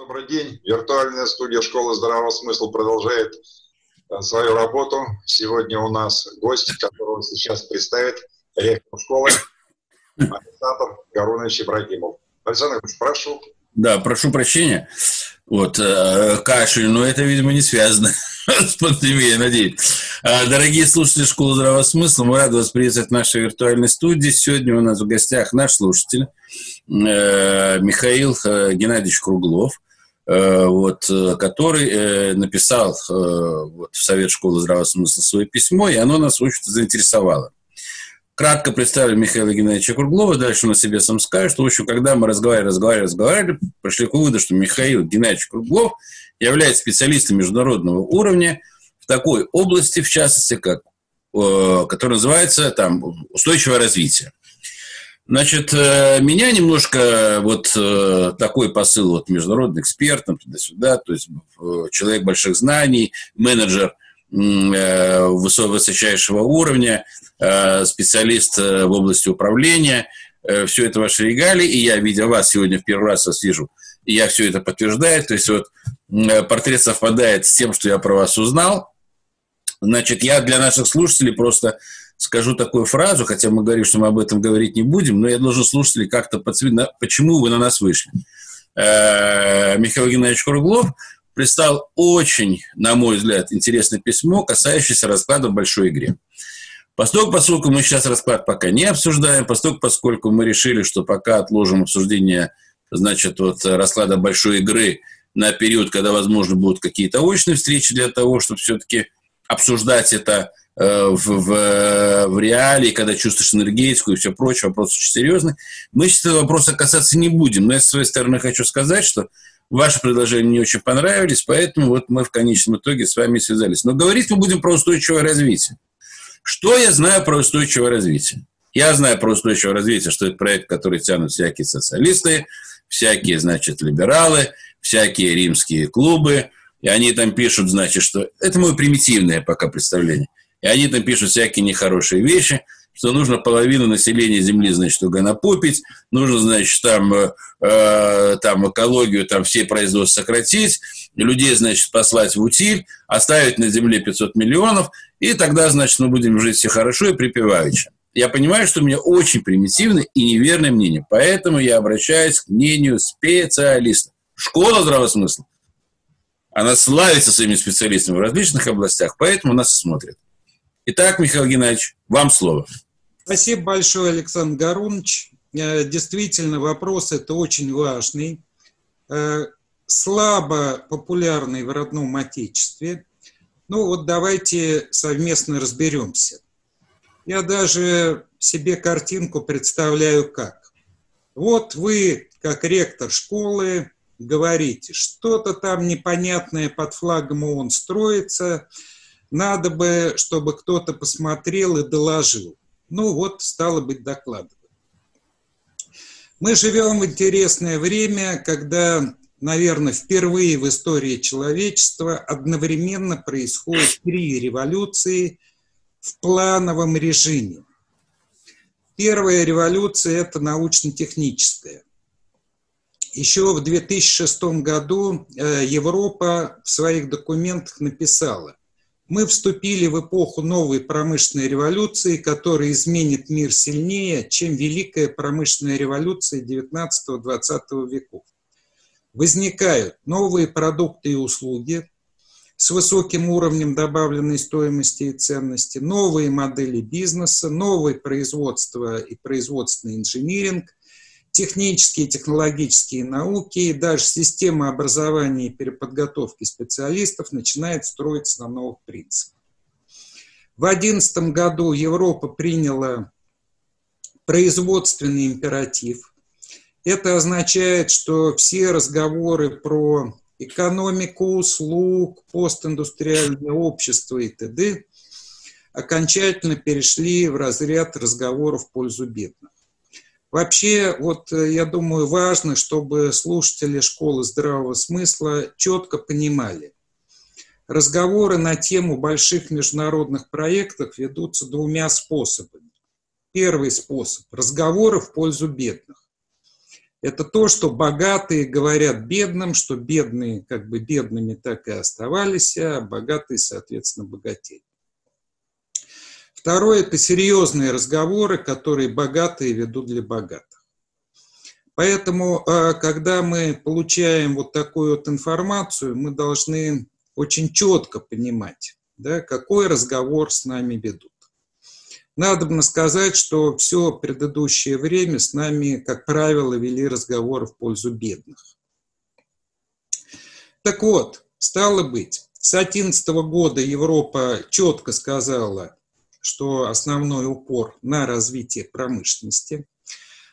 Добрый день. Виртуальная студия школы здравого смысла продолжает э, свою работу. Сегодня у нас гость, которого сейчас представит ректор школы Александр Гарунович Ибрагимов. Александр прошу. Да, прошу прощения. Вот, э, кашель, но это, видимо, не связано с пандемией, надеюсь. А, дорогие слушатели Школы Здравого Смысла, мы рады вас приветствовать в нашей виртуальной студии. Сегодня у нас в гостях наш слушатель э, Михаил Геннадьевич Круглов, вот, э, который э, написал э, вот, в Совет Школы Здравого Смысла свое письмо, и оно нас, общем-то, заинтересовало. Кратко представили Михаила Геннадьевича Круглова, дальше он о себе сам скажет, что, в общем, когда мы разговаривали, разговаривали, разговаривали, пришли к выводу, что Михаил Геннадьевич Круглов является специалистом международного уровня в такой области, в частности, как, э, которая называется там, устойчивое развитие. Значит, э, меня немножко вот э, такой посыл вот международный эксперт, туда-сюда, то есть человек больших знаний, менеджер высочайшего уровня – Э, специалист э, в области управления. Э, все это ваши регалии, и я, видя вас сегодня в первый раз вас вижу, и я все это подтверждаю. То есть вот портрет совпадает с тем, что я про вас узнал. Значит, я для наших слушателей просто скажу такую фразу, хотя мы говорим, что мы об этом говорить не будем, но я должен слушателей как-то подсветить, почему вы на нас вышли. Михаил Геннадьевич Круглов прислал очень, на мой взгляд, интересное письмо, касающееся расклада в большой игре. Поскольку, поскольку мы сейчас расклад пока не обсуждаем, поскольку, поскольку мы решили, что пока отложим обсуждение значит, вот, расклада большой игры на период, когда, возможно, будут какие-то очные встречи для того, чтобы все-таки обсуждать это э, в, в, в реалии, когда чувствуешь энергетику и все прочее, вопрос очень серьезный. Мы сейчас этого вопроса касаться не будем, но я с своей стороны хочу сказать, что ваши предложения мне очень понравились, поэтому вот мы в конечном итоге с вами связались. Но говорить мы будем про устойчивое развитие. Что я знаю про устойчивое развитие? Я знаю про устойчивое развитие, что это проект, который тянут всякие социалисты, всякие, значит, либералы, всякие римские клубы, и они там пишут, значит, что... Это мое примитивное пока представление. И они там пишут всякие нехорошие вещи, что нужно половину населения Земли, значит, угонопупить, нужно, значит, там, э, э, там экологию, там все производства сократить, людей, значит, послать в утиль, оставить на Земле 500 миллионов, и тогда, значит, мы будем жить все хорошо и припеваючи. Я понимаю, что у меня очень примитивное и неверное мнение, поэтому я обращаюсь к мнению специалистов. Школа здравого смысла, она славится своими специалистами в различных областях, поэтому нас и смотрят. Итак, Михаил Геннадьевич, вам слово. Спасибо большое, Александр Гарунович. Э, действительно, вопрос это очень важный, э, слабо популярный в родном отечестве. Ну вот давайте совместно разберемся. Я даже себе картинку представляю как. Вот вы, как ректор школы, говорите, что-то там непонятное под флагом ООН строится, надо бы, чтобы кто-то посмотрел и доложил. Ну вот, стало быть, докладывать. Мы живем в интересное время, когда, наверное, впервые в истории человечества одновременно происходят три революции в плановом режиме. Первая революция – это научно-техническая. Еще в 2006 году э, Европа в своих документах написала, мы вступили в эпоху новой промышленной революции, которая изменит мир сильнее, чем Великая промышленная революция 19-20 веков. Возникают новые продукты и услуги с высоким уровнем добавленной стоимости и ценности, новые модели бизнеса, новое производство и производственный инжиниринг – технические технологические науки и даже система образования и переподготовки специалистов начинает строиться на новых принципах. В 2011 году Европа приняла производственный императив. Это означает, что все разговоры про экономику услуг, постиндустриальное общество и т.д. окончательно перешли в разряд разговоров в пользу бедных. Вообще, вот э, я думаю, важно, чтобы слушатели школы здравого смысла четко понимали. Разговоры на тему больших международных проектов ведутся двумя способами. Первый способ – разговоры в пользу бедных. Это то, что богатые говорят бедным, что бедные как бы бедными так и оставались, а богатые, соответственно, богатели. Второе – это серьезные разговоры, которые богатые ведут для богатых. Поэтому, а, когда мы получаем вот такую вот информацию, мы должны очень четко понимать, да, какой разговор с нами ведут. Надо сказать, что все предыдущее время с нами, как правило, вели разговоры в пользу бедных. Так вот, стало быть, с 2011 года Европа четко сказала, что основной упор на развитие промышленности.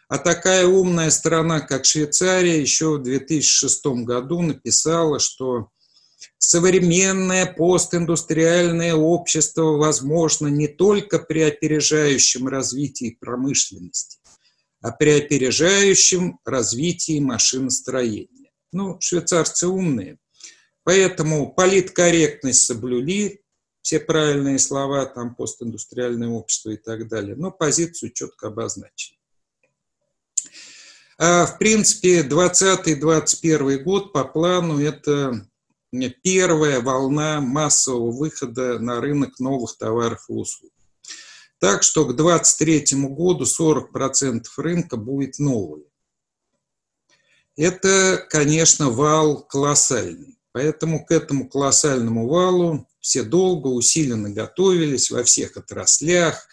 А такая умная страна, как Швейцария, еще в 2006 году написала, что современное постиндустриальное общество возможно не только при опережающем развитии промышленности, а при опережающем развитии машиностроения. Ну, швейцарцы умные, поэтому политкорректность соблюли, все правильные слова, там постиндустриальное общество и так далее, но позицию четко обозначили. А, в принципе, 2020-2021 год по плану это первая волна массового выхода на рынок новых товаров и услуг. Так что к 2023 году 40% рынка будет новый. Это, конечно, вал колоссальный. Поэтому к этому колоссальному валу все долго, усиленно готовились во всех отраслях,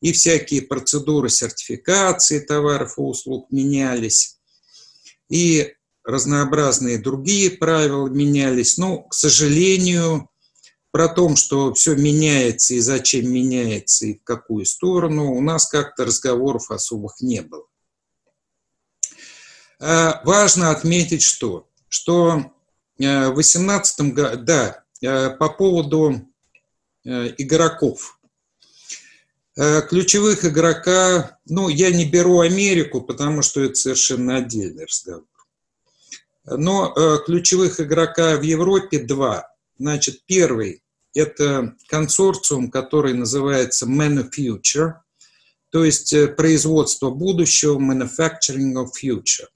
и всякие процедуры сертификации товаров и услуг менялись, и разнообразные другие правила менялись. Но, к сожалению, про то, что все меняется и зачем меняется и в какую сторону, у нас как-то разговоров особых не было. А, важно отметить, что, что э, в 2018 году, да, Э, по поводу э, игроков. Э, ключевых игрока, ну, я не беру Америку, потому что это совершенно отдельный разговор. Но ключевых игрока в Европе два. Значит, первый – это консорциум, который называется Manufacture, то есть производство будущего, Manufacturing of Future.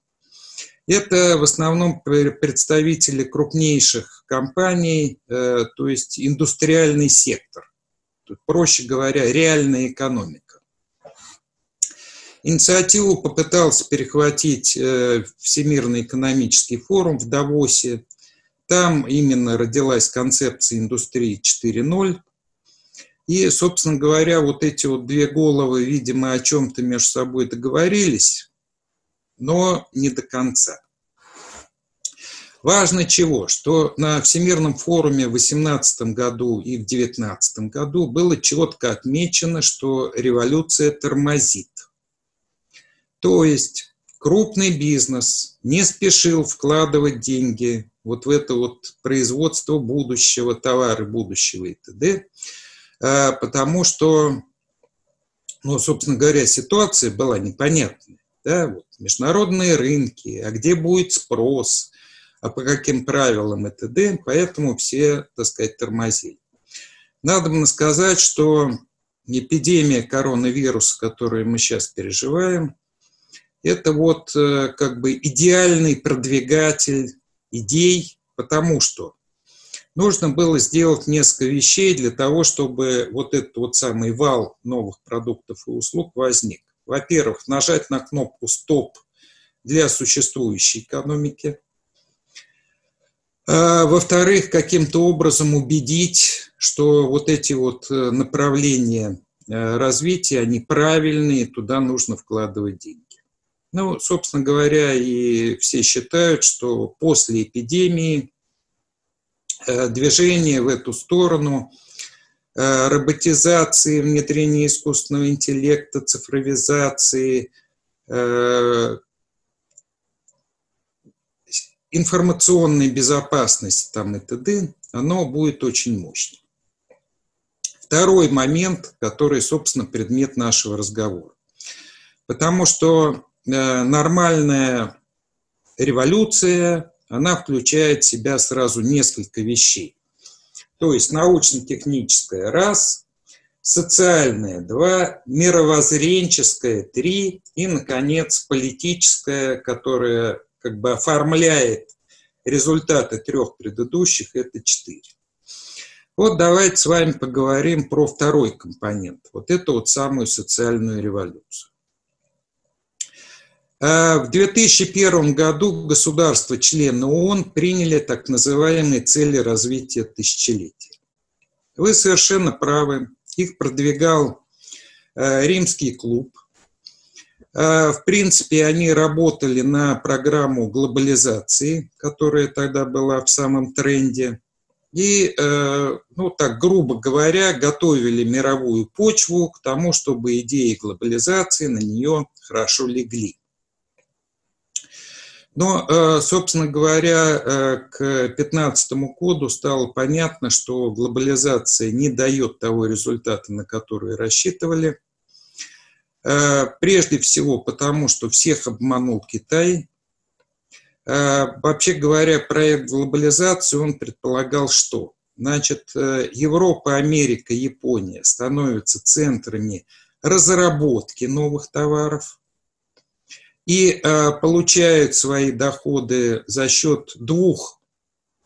Это в основном представители крупнейших компаний, э, то есть индустриальный сектор. Проще говоря, реальная экономика. Инициативу попытался перехватить э, Всемирный экономический форум в Давосе. Там именно родилась концепция индустрии 4.0. И, собственно говоря, вот эти вот две головы, видимо, о чем-то между собой договорились но не до конца. Важно чего? Что на Всемирном форуме в 2018 году и в 2019 году было четко отмечено, что революция тормозит. То есть крупный бизнес не спешил вкладывать деньги вот в это вот производство будущего, товары будущего и т.д., а, потому что, ну, собственно говоря, ситуация была непонятная да, вот, международные рынки, а где будет спрос, а по каким правилам и т.д., поэтому все, так сказать, тормозили. Надо бы сказать, что эпидемия коронавируса, которую мы сейчас переживаем, это вот э, как бы идеальный продвигатель идей, потому что нужно было сделать несколько вещей для того, чтобы вот этот вот самый вал новых продуктов и услуг возник во-первых, нажать на кнопку «Стоп» для существующей экономики. А, во-вторых, каким-то образом убедить, что вот эти вот э, направления э, развития, они правильные, туда нужно вкладывать деньги. Ну, собственно говоря, и все считают, что после эпидемии э, движение в эту сторону – роботизации, внедрения искусственного интеллекта, цифровизации, э, информационной безопасности там и т.д., оно будет очень мощным. Второй момент, который, собственно, предмет нашего разговора. Потому что э, нормальная революция, она включает в себя сразу несколько вещей. То есть научно-техническая – раз, социальное – два, мировоззренческое – три, и, наконец, политическое, которое как бы оформляет результаты трех предыдущих – это четыре. Вот давайте с вами поговорим про второй компонент. Вот это вот самую социальную революцию. А, в 2001 году государства-члены ООН приняли так называемые цели развития тысячелетия. Вы совершенно правы. Их продвигал а, римский клуб. А, в принципе, они работали на программу глобализации, которая тогда была в самом тренде и, э, ну так грубо говоря, готовили мировую почву к тому, чтобы идеи глобализации на нее хорошо легли. Но, э, собственно говоря, э, к 2015 году стало понятно, что глобализация не дает того результата, на который рассчитывали. Прежде всего потому, что всех обманул Китай, Э, вообще говоря, проект глобализации, он предполагал что? Значит, э, Европа, Америка, Япония становятся центрами разработки новых товаров и э, получают свои доходы за счет двух,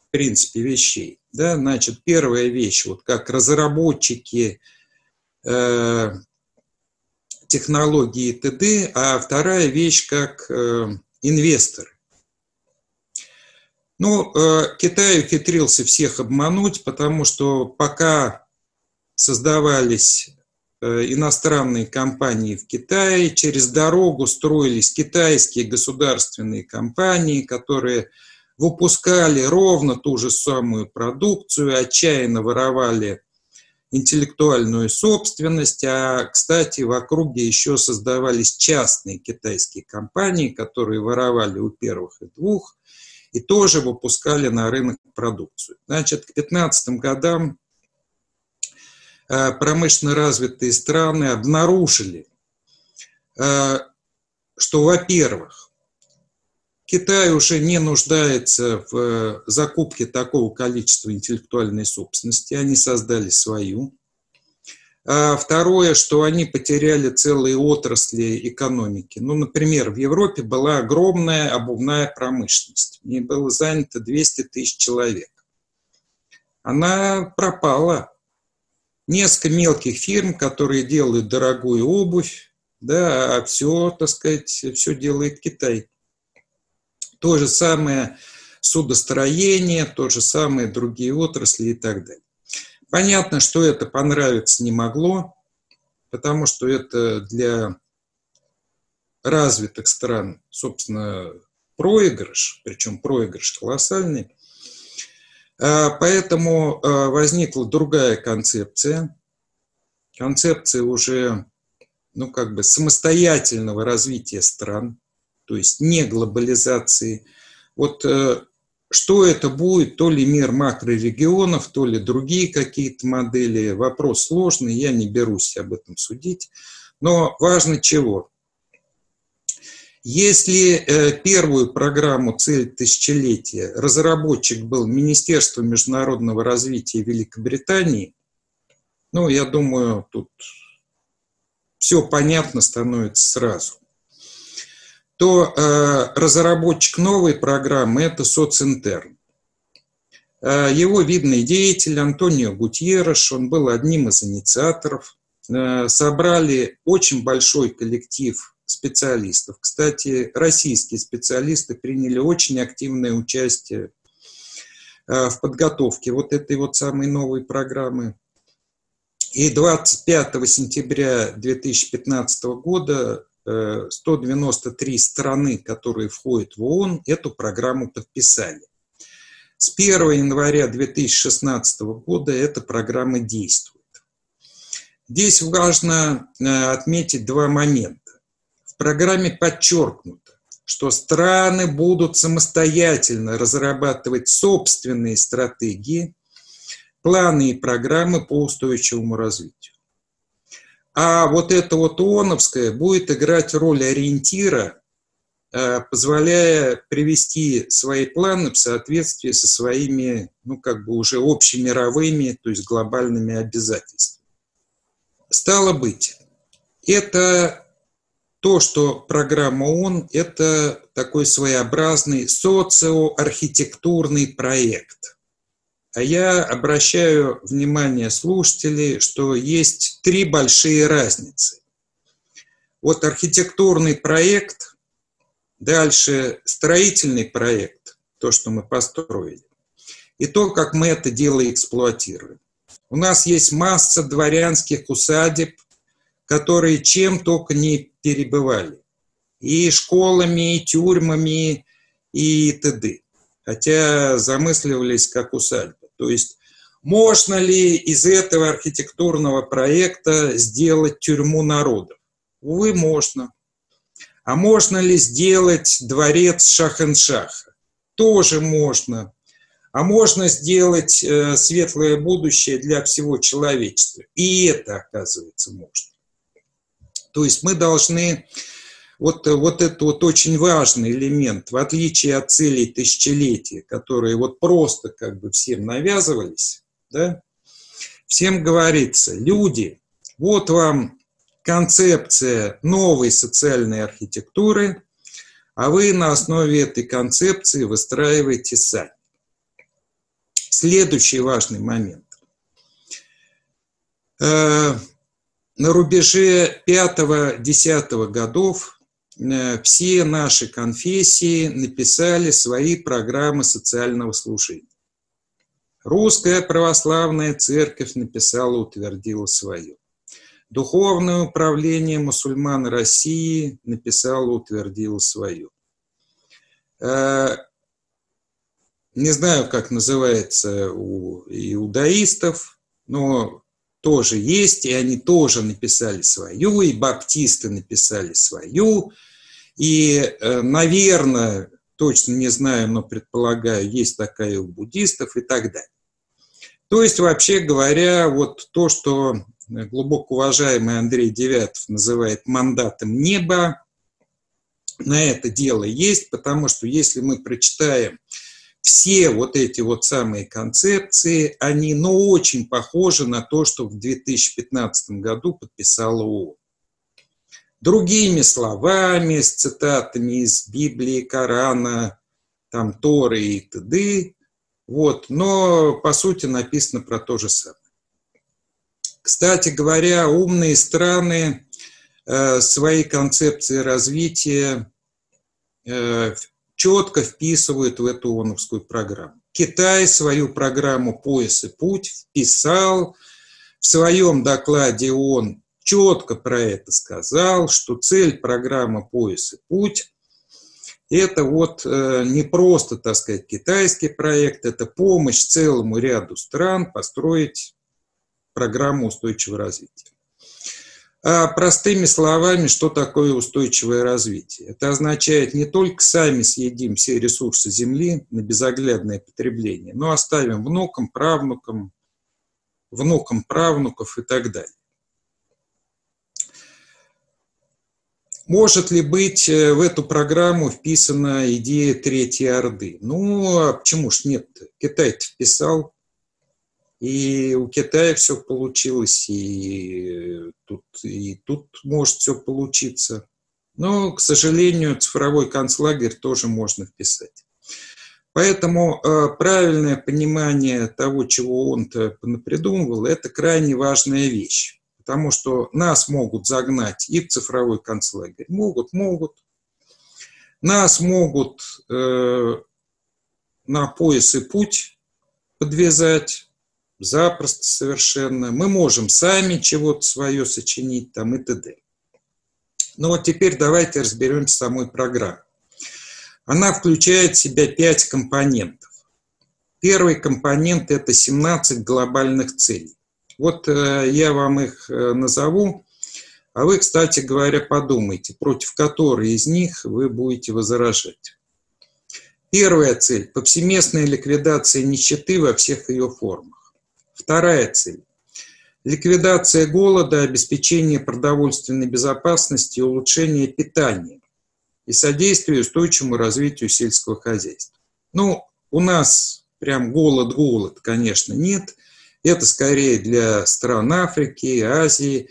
в принципе, вещей. Да? Значит, первая вещь, вот как разработчики э, технологии ТД, а вторая вещь как э, инвесторы. Ну, э, Китай ухитрился всех обмануть, потому что пока создавались иностранные компании в Китае, через дорогу строились китайские государственные компании, которые выпускали ровно ту же самую продукцию, отчаянно воровали интеллектуальную собственность, а, кстати, в округе еще создавались частные китайские компании, которые воровали у первых и двух, и тоже выпускали на рынок продукцию. Значит, к 2015 годам э, промышленно развитые страны обнаружили, э, что, во-первых, Китай уже не нуждается в закупке такого количества интеллектуальной собственности, они создали свою. А второе, что они потеряли целые отрасли экономики. Ну, например, в Европе была огромная обувная промышленность. В ней было занято 200 тысяч человек. Она пропала. Несколько мелких фирм, которые делают дорогую обувь, да, а все, так сказать, все делает Китай. То же самое судостроение, то же самое другие отрасли и так далее. Понятно, что это понравиться не могло, потому что это для развитых стран, собственно, проигрыш, причем проигрыш колоссальный. А, поэтому а, возникла другая концепция, концепция уже, ну, как бы самостоятельного развития стран, то есть не глобализации. Вот э, что это будет, то ли мир макрорегионов, то ли другие какие-то модели. Вопрос сложный, я не берусь об этом судить. Но важно чего? Если э, первую программу «Цель тысячелетия» разработчик был Министерство международного развития Великобритании, ну, я думаю, тут все понятно становится сразу то э, разработчик новой программы – это социнтерн. Э, его видный деятель Антонио Гутьерреш, он был одним из инициаторов. Э, собрали очень большой коллектив специалистов. Кстати, российские специалисты приняли очень активное участие в подготовке вот этой вот самой новой программы. И 25 сентября 2015 года 193 страны, которые входят в ООН, эту программу подписали. С 1 января 2016 года эта программа действует. Здесь важно э, отметить два момента. Программе подчеркнуто, что страны будут самостоятельно разрабатывать собственные стратегии, планы и программы по устойчивому развитию. А вот это вот ООНовское будет играть роль ориентира, э, позволяя привести свои планы в соответствии со своими, ну, как бы уже общемировыми, то есть глобальными обязательствами. Стало быть, это то, что программа ООН – это такой своеобразный социоархитектурный проект. А я обращаю внимание слушателей, что есть три большие разницы. Вот архитектурный проект, дальше строительный проект, то, что мы построили, и то, как мы это дело эксплуатируем. У нас есть масса дворянских усадеб, которые чем только не перебывали. И школами, и тюрьмами, и т.д. Хотя замысливались как усадьбы. То есть можно ли из этого архитектурного проекта сделать тюрьму народов? Увы, можно. А можно ли сделать дворец Шахеншаха? Тоже можно. А можно сделать э, светлое будущее для всего человечества. И это, оказывается, можно. То есть мы должны вот, вот это вот очень важный элемент, в отличие от целей тысячелетия, которые вот просто как бы всем навязывались, да, всем говорится, люди, вот вам концепция новой социальной архитектуры, а вы на основе этой концепции выстраиваете сами. Следующий важный момент. На рубеже 5-10 годов Э, все наши конфессии написали свои программы социального служения. Русская православная церковь написала, утвердила свое. Духовное управление мусульман России написало, утвердило свое. Э, не знаю, как называется у иудаистов, но тоже есть, и они тоже написали свою, и баптисты написали свою, и, э, наверное, точно не знаю, но предполагаю, есть такая у буддистов и так далее. То есть, вообще говоря, вот то, что глубоко уважаемый Андрей Девятов называет мандатом неба, на это дело есть, потому что если мы прочитаем все вот эти вот самые концепции, они, ну, очень похожи на то, что в 2015 году подписала ООН другими словами, с цитатами из Библии, Корана, там Торы и т.д. Вот, но по сути написано про то же самое. Кстати говоря, умные страны э, свои концепции развития э, четко вписывают в эту ООНовскую программу. Китай свою программу «Пояс и путь» вписал в своем докладе ООН четко про это сказал, что цель программы «Пояс и путь» это вот э, не просто, так сказать, китайский проект, это помощь целому ряду стран построить программу устойчивого развития. А простыми словами, что такое устойчивое развитие? Это означает не только сами съедим все ресурсы Земли на безоглядное потребление, но оставим внукам, правнукам, внукам правнуков и так далее. Может ли быть э, в эту программу вписана идея Третьей Орды? Ну, а почему ж нет? Китай вписал, и у Китая все получилось, и тут, и тут может все получиться. Но, к сожалению, цифровой концлагерь тоже можно вписать. Поэтому э, правильное понимание того, чего он-то напридумывал, это крайне важная вещь потому что нас могут загнать и в цифровой концлагерь. Могут, могут. Нас могут э, на пояс и путь подвязать, запросто совершенно. Мы можем сами чего-то свое сочинить там и т.д. Ну вот теперь давайте разберемся с самой программой. Она включает в себя пять компонентов. Первый компонент – это 17 глобальных целей. Вот э, я вам их э, назову, а вы, кстати говоря, подумайте, против которой из них вы будете возражать. Первая цель – повсеместная ликвидация нищеты во всех ее формах. Вторая цель – ликвидация голода, обеспечение продовольственной безопасности улучшение питания и содействие устойчивому развитию сельского хозяйства. Ну, у нас прям голод-голод, конечно, нет – это скорее для стран Африки, Азии,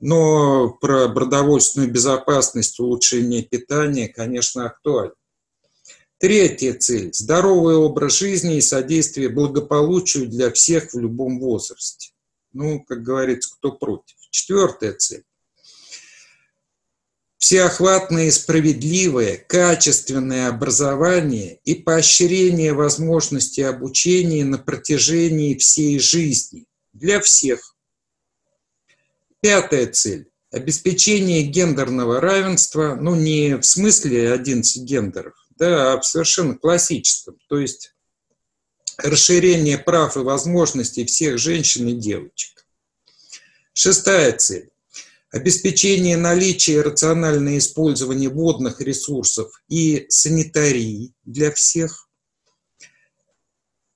но про продовольственную безопасность, улучшение питания, конечно, актуально. Третья цель – здоровый образ жизни и содействие благополучию для всех в любом возрасте. Ну, как говорится, кто против. Четвертая цель – всеохватное и справедливое, качественное образование и поощрение возможности обучения на протяжении всей жизни для всех. Пятая цель – обеспечение гендерного равенства, ну не в смысле 11 гендеров, да, а в совершенно классическом, то есть расширение прав и возможностей всех женщин и девочек. Шестая цель – обеспечение наличия и рациональное использование водных ресурсов и санитарии для всех.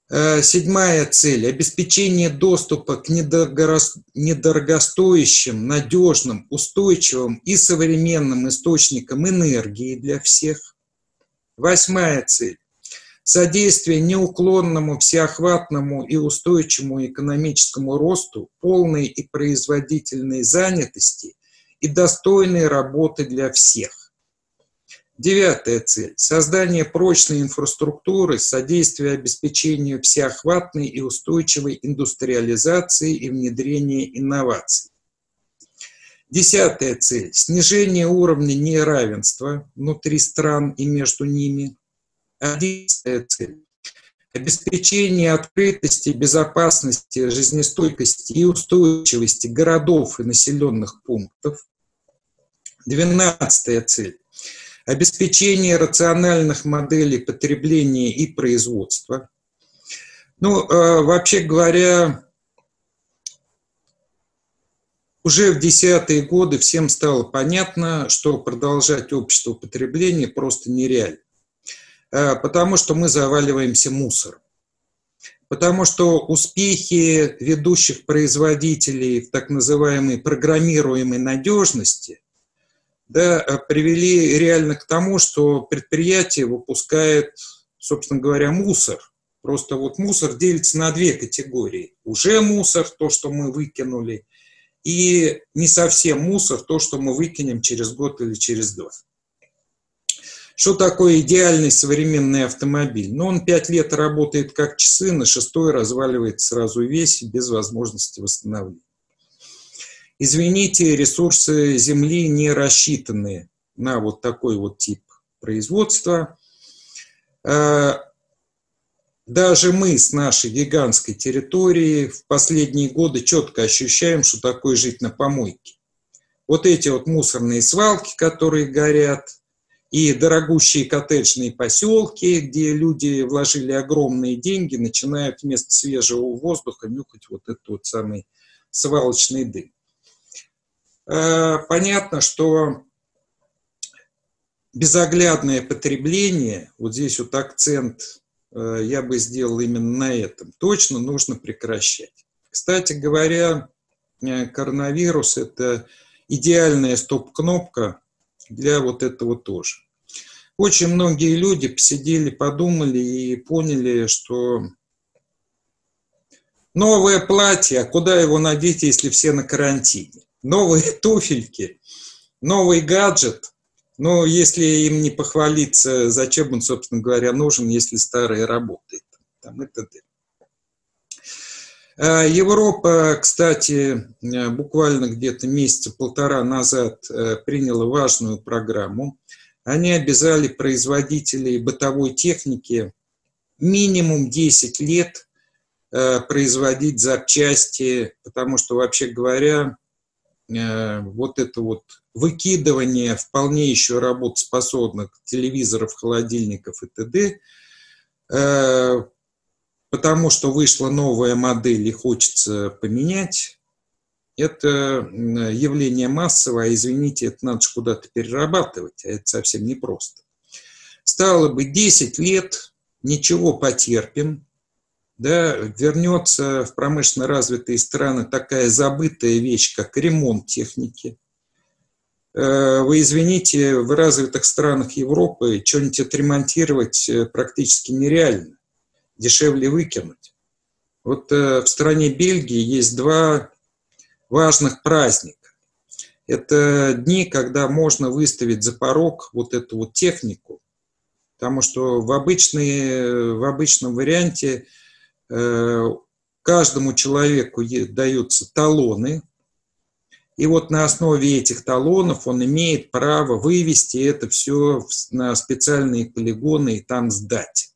Э, седьмая цель – обеспечение доступа к недорогостоящим, надежным, устойчивым и современным источникам энергии для всех. Восьмая цель – содействие неуклонному, всеохватному и устойчивому экономическому росту, полной и производительной занятости и достойной работы для всех. Девятая цель – создание прочной инфраструктуры, содействие обеспечению всеохватной и устойчивой индустриализации и внедрения инноваций. Десятая цель – снижение уровня неравенства внутри стран и между ними. Одиннадцатая цель – обеспечение открытости, безопасности, жизнестойкости и устойчивости городов и населенных пунктов. Двенадцатая цель – обеспечение рациональных моделей потребления и производства. Ну, э, вообще говоря, уже в десятые годы всем стало понятно, что продолжать общество потребления просто нереально, э, потому что мы заваливаемся мусором. Потому что успехи ведущих производителей в так называемой программируемой надежности да, э, привели реально к тому, что предприятие выпускает, собственно говоря, мусор. Просто вот мусор делится на две категории. Уже мусор, то, что мы выкинули, и не совсем мусор то, что мы выкинем через год или через два. Что такое идеальный современный автомобиль? Ну, он пять лет работает как часы, на шестой разваливается сразу весь, без возможности восстановления. Извините, ресурсы Земли не рассчитаны на вот такой вот тип производства. Даже мы с нашей гигантской территории в последние годы четко ощущаем, что такое жить на помойке. Вот эти вот мусорные свалки, которые горят, и дорогущие коттеджные поселки, где люди вложили огромные деньги, начинают вместо свежего воздуха нюхать вот этот вот самый свалочный дым. Э, понятно, что безоглядное потребление, вот здесь вот акцент я бы сделал именно на этом. Точно нужно прекращать. Кстати говоря, э, коронавирус – это идеальная стоп-кнопка для вот этого тоже. Очень многие люди посидели, подумали и поняли, что новое платье, а куда его надеть, если все на карантине? Новые туфельки, новый гаджет, но если им не похвалиться, зачем он, собственно говоря, нужен, если старый работает? Там и т.д. А, Европа, кстати, буквально где-то месяца полтора назад э, приняла важную программу. Они обязали производителей бытовой техники минимум 10 лет э, производить запчасти, потому что, вообще говоря, Э, вот это вот выкидывание вполне еще работоспособных телевизоров, холодильников и т.д., э, потому что вышла новая модель и хочется поменять, это явление массовое, извините, это надо же куда-то перерабатывать, а это совсем непросто. Стало бы 10 лет, ничего потерпим, да, вернется в промышленно развитые страны такая забытая вещь, как ремонт техники. Э, вы извините, в развитых странах Европы что-нибудь отремонтировать э, практически нереально. Дешевле выкинуть. Вот э, в стране Бельгии есть два важных праздника. Это дни, когда можно выставить за порог вот эту вот технику, потому что в, обычной, в обычном варианте каждому человеку даются талоны, и вот на основе этих талонов он имеет право вывести это все на специальные полигоны и там сдать.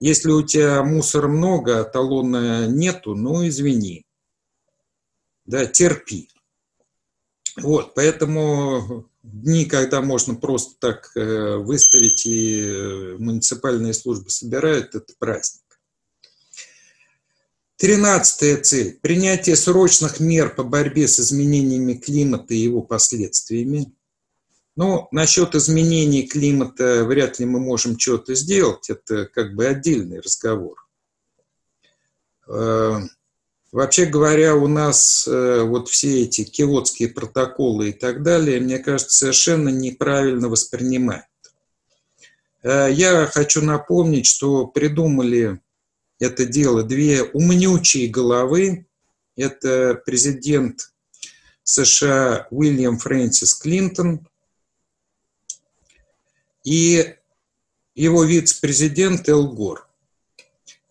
Если у тебя мусора много, а талона нету, ну извини. Да, терпи. Вот, поэтому дни, когда можно просто так э, выставить и э, муниципальные службы собирают, это праздник. Тринадцатая цель – принятие срочных мер по борьбе с изменениями климата и его последствиями. Ну, насчет изменений климата вряд ли мы можем что-то сделать, это как бы отдельный разговор. Э, вообще говоря, у нас э, вот все эти киотские протоколы и так далее, мне кажется, совершенно неправильно воспринимают. Э, я хочу напомнить, что придумали это дело две умнючие головы. Это президент США Уильям Фрэнсис Клинтон и его вице-президент Эл Гор.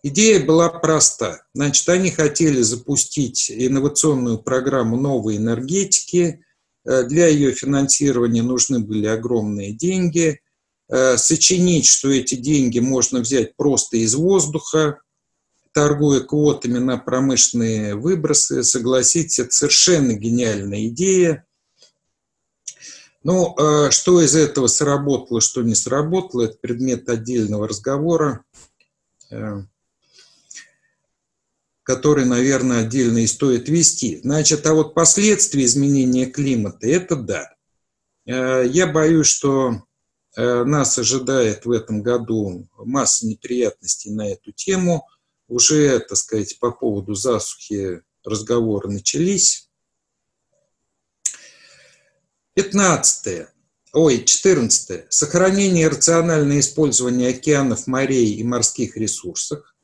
Идея была проста. Значит, они хотели запустить инновационную программу новой энергетики. Э, для ее финансирования нужны были огромные деньги. Э, сочинить, что эти деньги можно взять просто из воздуха, торгуя квотами на промышленные выбросы, согласитесь, это совершенно гениальная идея. Ну, э, что из этого сработало, что не сработало, это предмет отдельного разговора, э, который, наверное, отдельно и стоит вести. Значит, а вот последствия изменения климата – это да. Э, я боюсь, что нас ожидает в этом году масса неприятностей на эту тему. Уже, так сказать, по поводу засухи разговоры начались. 15. Ой, 14. Сохранение и рациональное использование океанов, морей и морских ресурсов.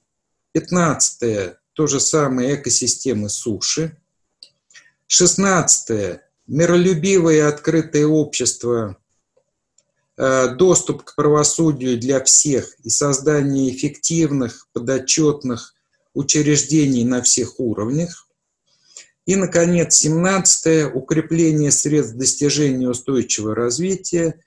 15. То же самое экосистемы суши. 16. Миролюбивое и открытое общество, доступ к правосудию для всех и создание эффективных, подотчетных учреждений на всех уровнях. И, наконец, 17 укрепление средств достижения устойчивого развития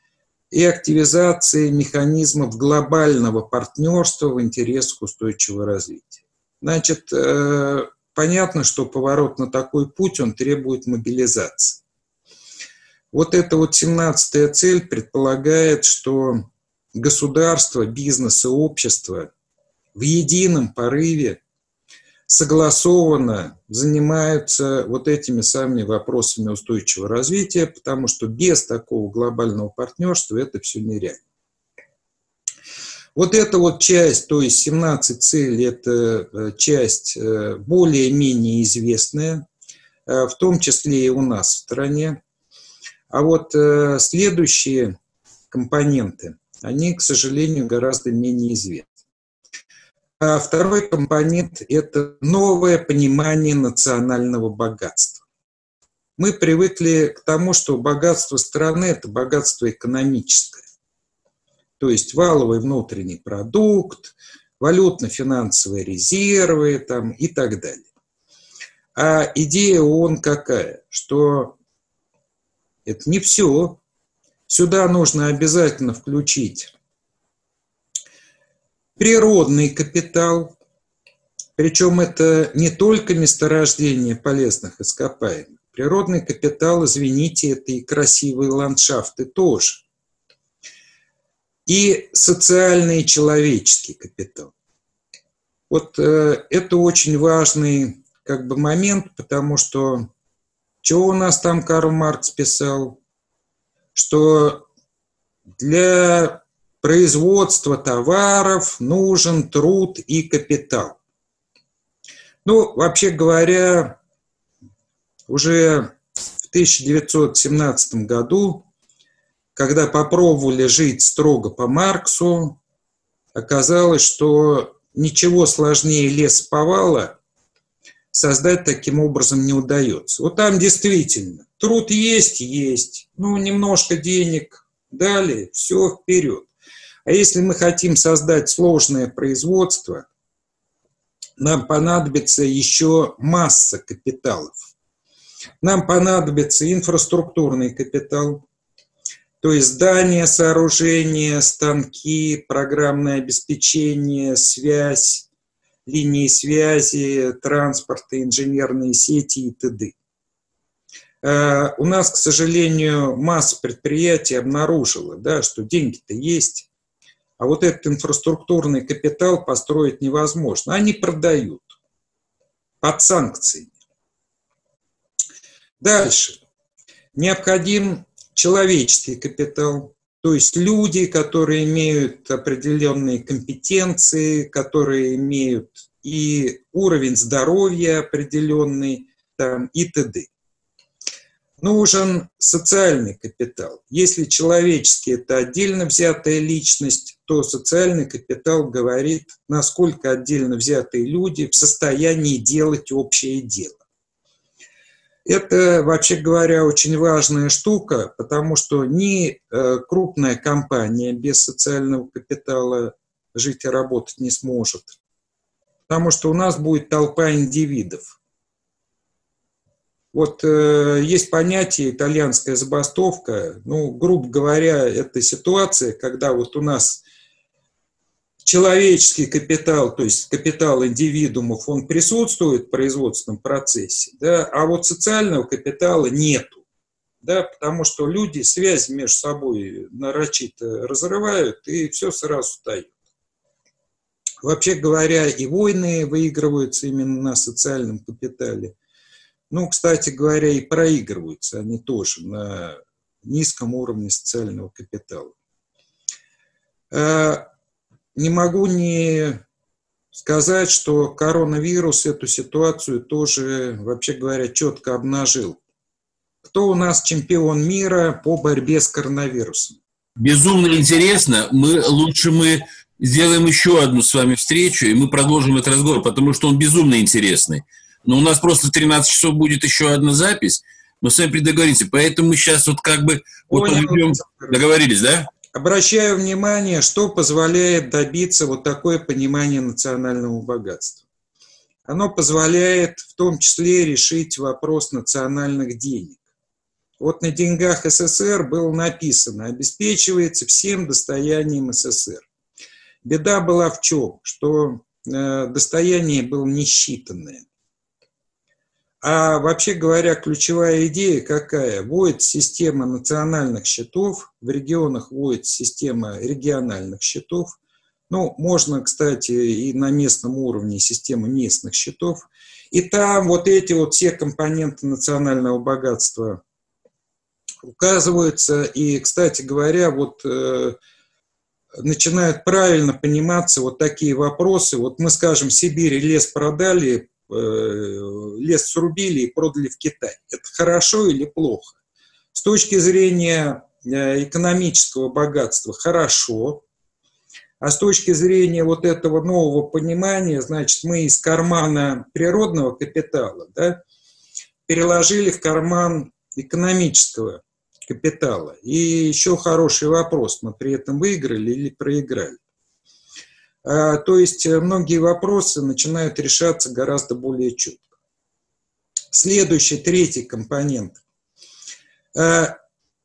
и активизация механизмов глобального партнерства в интересах устойчивого развития. Значит, э, понятно, что поворот на такой путь, он требует мобилизации. Вот эта вот 17-я цель предполагает, что государство, бизнес и общество в едином порыве согласованно занимаются вот этими самыми вопросами устойчивого развития, потому что без такого глобального партнерства это все нереально. Вот эта вот часть, то есть 17 целей, это э, часть э, более-менее известная, э, в том числе и у нас в стране. А вот следующие компоненты, они, к сожалению, гораздо менее известны. А второй компонент – это новое понимание национального богатства. Мы привыкли к тому, что богатство страны – это богатство экономическое. То есть валовый внутренний продукт, валютно-финансовые резервы там, и так далее. А идея ООН какая? Что это не все. Сюда нужно обязательно включить природный капитал, причем это не только месторождение полезных ископаемых. Природный капитал, извините, это и красивые ландшафты тоже. И социальный и человеческий капитал. Вот э, это очень важный как бы момент, потому что что у нас там Карл Маркс писал, что для производства товаров нужен труд и капитал. Ну, вообще говоря, уже в 1917 году, когда попробовали жить строго по Марксу, оказалось, что ничего сложнее лесоповала создать таким образом не удается. Вот там действительно труд есть, есть, ну, немножко денег дали, все вперед. А если мы хотим создать сложное производство, нам понадобится еще масса капиталов. Нам понадобится инфраструктурный капитал, то есть здания, сооружения, станки, программное обеспечение, связь, линии связи, транспорта, инженерные сети и т.д. Э, у нас, к сожалению, масса предприятий обнаружила, да, что деньги-то есть, а вот этот инфраструктурный капитал построить невозможно. Они продают под санкциями. Дальше. Необходим человеческий капитал, то есть люди, которые имеют определенные компетенции, которые имеют и уровень здоровья определенный там, и т.д. Нужен социальный капитал. Если человеческий – это отдельно взятая личность, то социальный капитал говорит, насколько отдельно взятые люди в состоянии делать общее дело. Это, вообще говоря, очень важная штука, потому что ни э, крупная компания без социального капитала жить и работать не сможет, потому что у нас будет толпа индивидов. Вот э, есть понятие итальянская забастовка. Ну, грубо говоря, это ситуация, когда вот у нас человеческий капитал, то есть капитал индивидуумов, он присутствует в производственном процессе, да, а вот социального капитала нету, да, потому что люди связь между собой нарочито разрывают, и все сразу встает. Вообще говоря, и войны выигрываются именно на социальном капитале. Ну, кстати говоря, и проигрываются они тоже на низком уровне социального капитала. Не могу не сказать, что коронавирус эту ситуацию тоже, вообще говоря, четко обнажил. Кто у нас чемпион мира по борьбе с коронавирусом? Безумно интересно. Мы лучше мы сделаем еще одну с вами встречу, и мы продолжим этот разговор, потому что он безумно интересный. Но у нас просто в 13 часов будет еще одна запись. Мы с вами предоговоримся. Поэтому мы сейчас вот как бы вот Понял. Договорились, да? Обращаю внимание, что позволяет добиться вот такое понимание национального богатства. Оно позволяет в том числе решить вопрос национальных денег. Вот на деньгах СССР было написано, обеспечивается всем достоянием СССР. Беда была в чем? Что э, достояние было несчитанное. А вообще говоря, ключевая идея какая? Вводится система национальных счетов, в регионах вводится система региональных счетов. Ну, можно, кстати, и на местном уровне система местных счетов. И там вот эти вот все компоненты национального богатства указываются. И, кстати говоря, вот э, начинают правильно пониматься вот такие вопросы. Вот мы, скажем, Сибири лес продали, лес срубили и продали в Китай. Это хорошо или плохо? С точки зрения э, экономического богатства хорошо, а с точки зрения вот этого нового понимания, значит, мы из кармана природного капитала да, переложили в карман экономического капитала. И еще хороший вопрос, мы при этом выиграли или проиграли. А, то есть э, многие вопросы начинают решаться гораздо более четко. Следующий, третий компонент. А,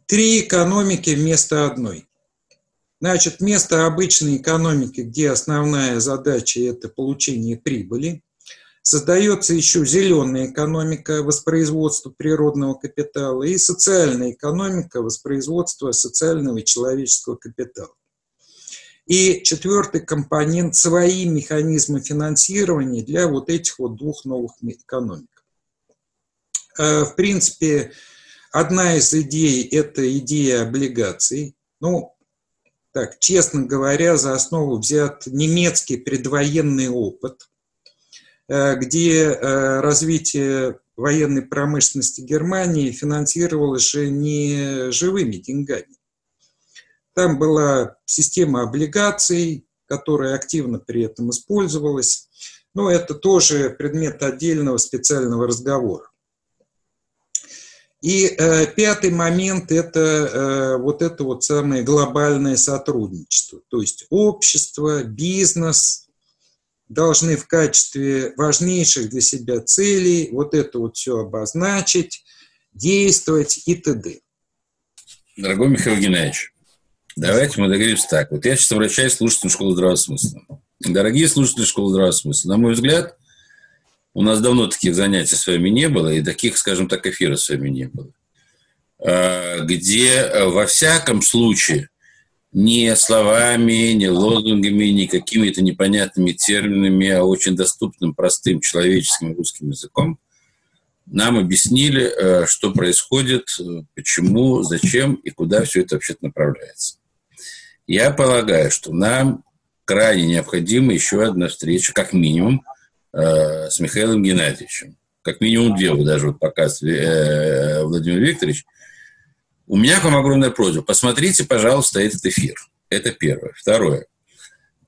три экономики вместо одной. Значит, вместо обычной экономики, где основная задача – это получение прибыли, создается еще зеленая экономика воспроизводства природного капитала и социальная экономика воспроизводства социального и человеческого капитала. И четвертый компонент – свои механизмы финансирования для вот этих вот двух новых экономик. Э, в принципе, одна из идей – это идея облигаций. Ну, так, честно говоря, за основу взят немецкий предвоенный опыт, э, где э, развитие военной промышленности Германии финансировалось же не живыми деньгами, там была система облигаций, которая активно при этом использовалась. Но это тоже предмет отдельного специального разговора. И э, пятый момент – это э, вот это вот самое глобальное сотрудничество. То есть общество, бизнес должны в качестве важнейших для себя целей вот это вот все обозначить, действовать и т.д. Дорогой Михаил Геннадьевич, давайте мы договоримся так. Вот я сейчас обращаюсь к слушателям школы здравого смысла. Дорогие слушатели школы здравого смысла, на мой взгляд, у нас давно таких занятий с вами не было, и таких, скажем так, эфиров с вами не было. А, где э, во всяком случае не словами, не лозунгами, не какими-то непонятными терминами, а очень доступным, простым человеческим русским языком нам объяснили, э, что происходит, почему, зачем и куда все это вообще направляется. Я полагаю, что нам крайне необходима еще одна встреча, как минимум, Э, с Михаилом Геннадьевичем. Как минимум две, вот даже вот пока э, Владимир Викторович. У меня к вам огромная просьба. Посмотрите, пожалуйста, этот эфир. Это первое. Второе.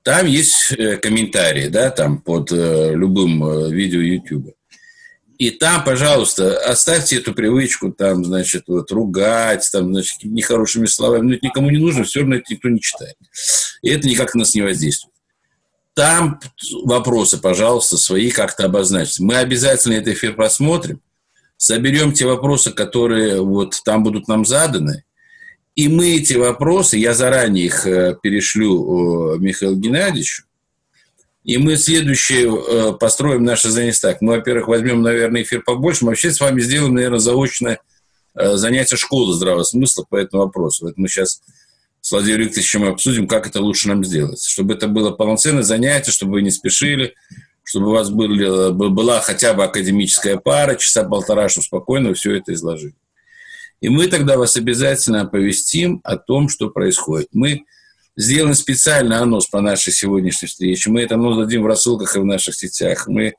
Там есть э, комментарии, да, там под любым видео YouTube. И там, пожалуйста, оставьте эту привычку, там, значит, вот, ругать, там, значит, нехорошими словами. Ну, это никому не нужно, все равно это никто не читает. И это никак на нас не воздействует. Там вопросы, пожалуйста, свои как-то обозначьте. Мы обязательно этот эфир просмотрим, соберем те вопросы, которые вот там будут нам заданы, и мы эти вопросы, я заранее их э, перешлю Михаилу Геннадьевичу, и мы следующее э, построим наше занятие так. Мы, во-первых, возьмем, наверное, эфир побольше. Мы вообще с вами сделаем, наверное, заочное э, занятие школы здравого смысла по этому вопросу. Это мы сейчас с Владимиром Викторовичем обсудим, как это лучше нам сделать. Чтобы это было полноценное занятие, чтобы вы не спешили, чтобы у вас были, была хотя бы академическая пара, часа полтора, чтобы спокойно все это изложили. И мы тогда вас обязательно оповестим о том, что происходит. Мы сделаем специально анонс по нашей сегодняшней встрече. Мы это анонс дадим в рассылках и в наших сетях. Мы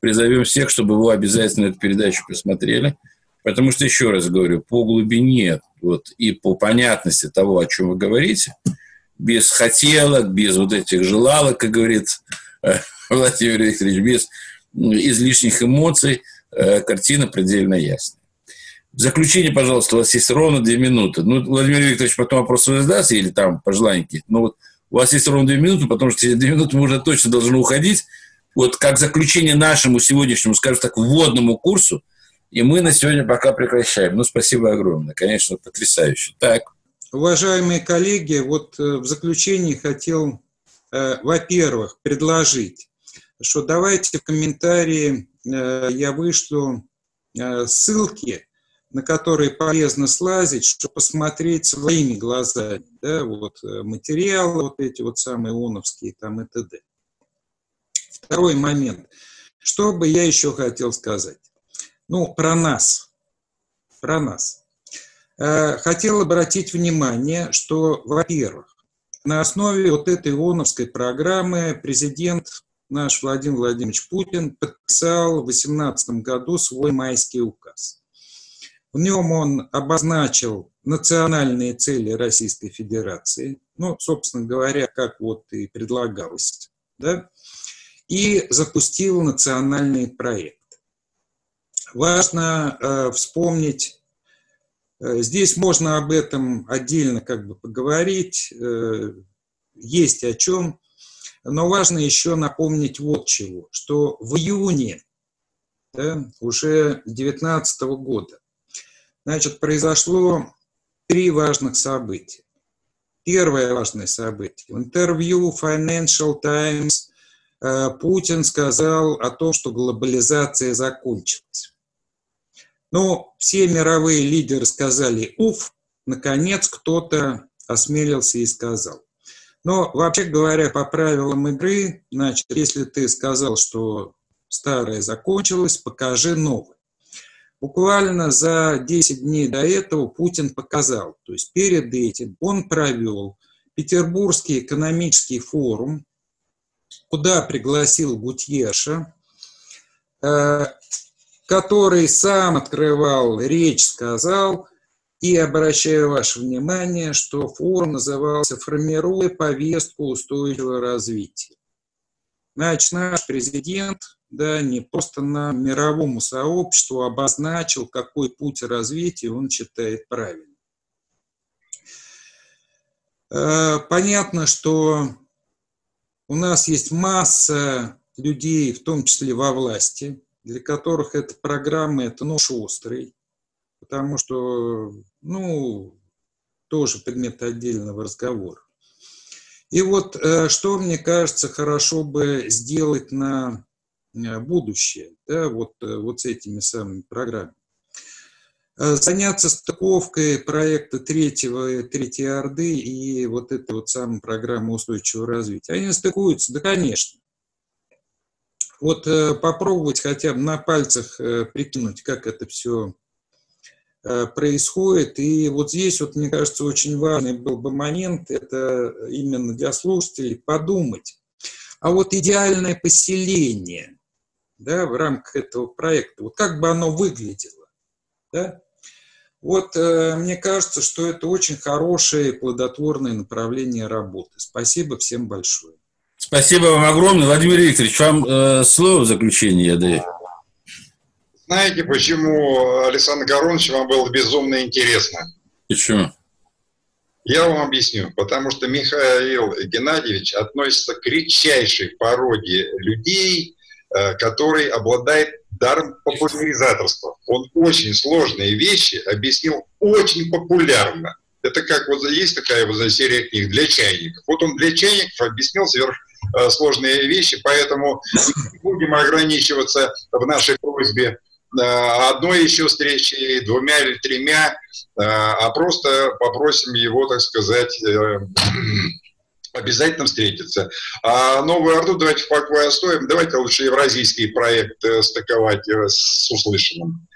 призовем всех, чтобы вы обязательно эту передачу посмотрели. Потому что, еще раз говорю, по глубине вот, и по понятности того, о чем вы говорите, без хотелок, без вот этих желалок, как говорит э, Владимир Викторович, без излишних эмоций, э, картина предельно ясная. В заключение, пожалуйста, у вас есть ровно две минуты. Ну, Владимир Викторович потом вопрос задаст, или там пожеланники. Ну, вот у вас есть ровно две минуты, потому что через две минуты мы уже точно должны уходить. Вот как заключение нашему сегодняшнему, скажем так, вводному курсу – и мы на сегодня пока прекращаем. Ну, спасибо огромное. Конечно, потрясающе. Так. Уважаемые коллеги, вот э, в заключении хотел, э, во-первых, предложить, что давайте в комментарии э, я вышлю ссылки, на которые полезно слазить, чтобы посмотреть своими глазами, да, вот материалы вот эти вот самые ОНовские там и т.д. Второй момент. Что бы я еще хотел сказать? Ну, про нас. Про нас. Э, хотел обратить внимание, что, во-первых, на основе вот этой ООНовской программы президент наш Владимир Владимирович Путин подписал в 2018 году свой майский указ. В нем он обозначил национальные цели Российской Федерации, ну, собственно говоря, как вот и предлагалось, да, и запустил национальный проект. Важно э, вспомнить, э, здесь можно об этом отдельно как бы поговорить, э, есть о чем, но важно еще напомнить вот чего, что в июне да, уже 2019 года значит, произошло три важных события. Первое важное событие. В интервью Financial Times э, Путин сказал о том, что глобализация закончилась. Ну, все мировые лидеры сказали «уф», наконец кто-то осмелился и сказал. Но, вообще говоря, по правилам игры, значит, если ты сказал, что старое закончилось, покажи новое. Буквально за 10 дней до этого Путин показал, то есть перед этим он провел Петербургский экономический форум, куда пригласил Гутьеша, э, который сам открывал речь, сказал, и обращаю ваше внимание, что форум назывался «Формируя повестку устойчивого развития». Значит, наш президент да, не просто на мировому сообществу обозначил, какой путь развития он считает правильным. Э, понятно, что у нас есть масса людей, в том числе во власти, для которых эта программа – это нож острый, потому что, ну, тоже предмет отдельного разговора. И вот э, что, мне кажется, хорошо бы сделать на будущее, да, вот, вот с этими самыми программами. Э, заняться стыковкой проекта третьего, третьей Орды и вот этой вот самой программы устойчивого развития. Они стыкуются? Да, конечно. Вот э, попробовать хотя бы на пальцах э, прикинуть, как это все происходит. И вот здесь, вот, мне кажется, очень важный был бы момент, это именно для слушателей, подумать. А вот идеальное поселение да, в рамках этого проекта, вот как бы оно выглядело? Да? Вот э, мне кажется, что это очень хорошее и плодотворное направление работы. Спасибо всем большое. Спасибо вам огромное. Владимир Викторович, вам э, слово в заключение я даю. Знаете, почему, Александр Горович, вам было безумно интересно? Почему? Я вам объясню. Потому что Михаил Геннадьевич относится к редчайшей породе людей, который обладает даром популяризаторства. Он очень сложные вещи объяснил очень популярно. Это как вот есть такая вот серия книг для чайников. Вот он для чайников объяснил сверх э, вещи, поэтому будем ограничиваться в нашей просьбе э, одной еще встречи, двумя или тремя, э, а просто попросим его, так сказать, обязательно встретиться. А новую Орду давайте в покое оставим. Давайте лучше евразийский проект э, стыковать э, с услышанным.